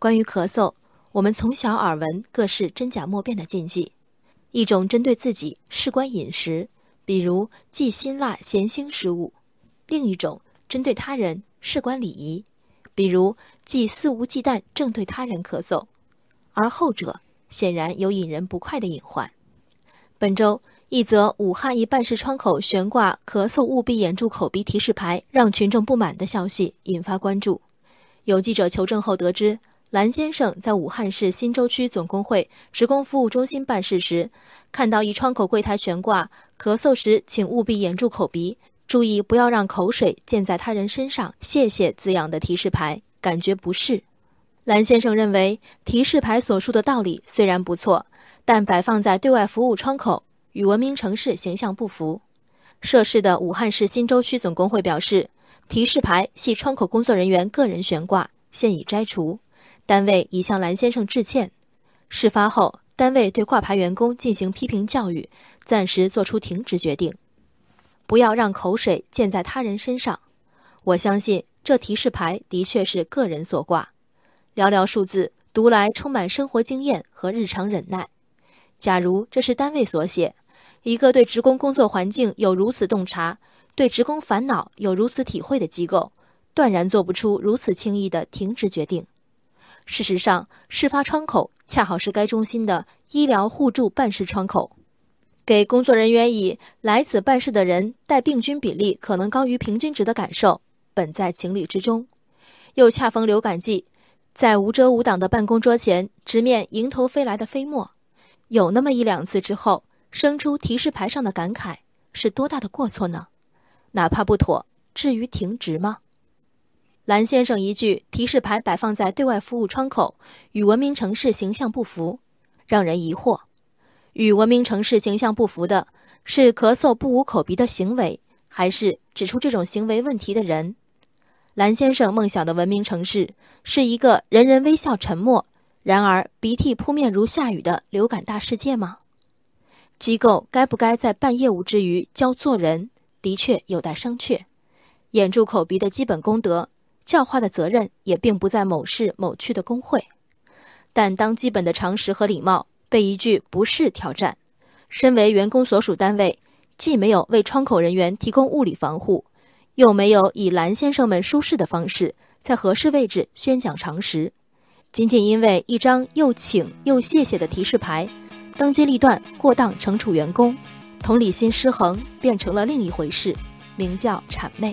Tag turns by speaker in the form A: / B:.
A: 关于咳嗽，我们从小耳闻各式真假莫辨的禁忌，一种针对自己事关饮食，比如忌辛辣咸腥食物；另一种针对他人事关礼仪，比如忌肆无忌惮正对他人咳嗽。而后者显然有引人不快的隐患。本周一则武汉一办事窗口悬挂“咳嗽务必掩住口鼻”提示牌，让群众不满的消息引发关注。有记者求证后得知，蓝先生在武汉市新洲区总工会职工服务中心办事时，看到一窗口柜台悬挂“咳嗽时请务必掩住口鼻，注意不要让口水溅在他人身上，谢谢”字样的提示牌，感觉不适。蓝先生认为，提示牌所述的道理虽然不错，但摆放在对外服务窗口，与文明城市形象不符。涉事的武汉市新洲区总工会表示，提示牌系窗口工作人员个人悬挂，现已摘除，单位已向蓝先生致歉。事发后，单位对挂牌员工进行批评教育，暂时作出停职决定。不要让口水溅在他人身上。我相信这提示牌的确是个人所挂。寥寥数字读来充满生活经验和日常忍耐。假如这是单位所写，一个对职工工作环境有如此洞察、对职工烦恼有如此体会的机构，断然做不出如此轻易的停职决定。事实上，事发窗口恰好是该中心的医疗互助办事窗口，给工作人员以来此办事的人带病菌比例可能高于平均值的感受，本在情理之中。又恰逢流感季。在无遮无挡的办公桌前，直面迎头飞来的飞沫，有那么一两次之后，生出提示牌上的感慨，是多大的过错呢？哪怕不妥，至于停职吗？蓝先生一句提示牌摆放在对外服务窗口，与文明城市形象不符，让人疑惑。与文明城市形象不符的是咳嗽不捂口鼻的行为，还是指出这种行为问题的人？蓝先生梦想的文明城市是一个人人微笑、沉默，然而鼻涕扑面如下雨的流感大世界吗？机构该不该在办业务之余教做人，的确有待商榷。掩住口鼻的基本功德，教化的责任也并不在某市某区的工会。但当基本的常识和礼貌被一句“不是”挑战，身为员工所属单位，既没有为窗口人员提供物理防护。又没有以蓝先生们舒适的方式，在合适位置宣讲常识，仅仅因为一张又请又谢谢的提示牌，当机立断过当惩处员工，同理心失衡变成了另一回事，名叫谄媚。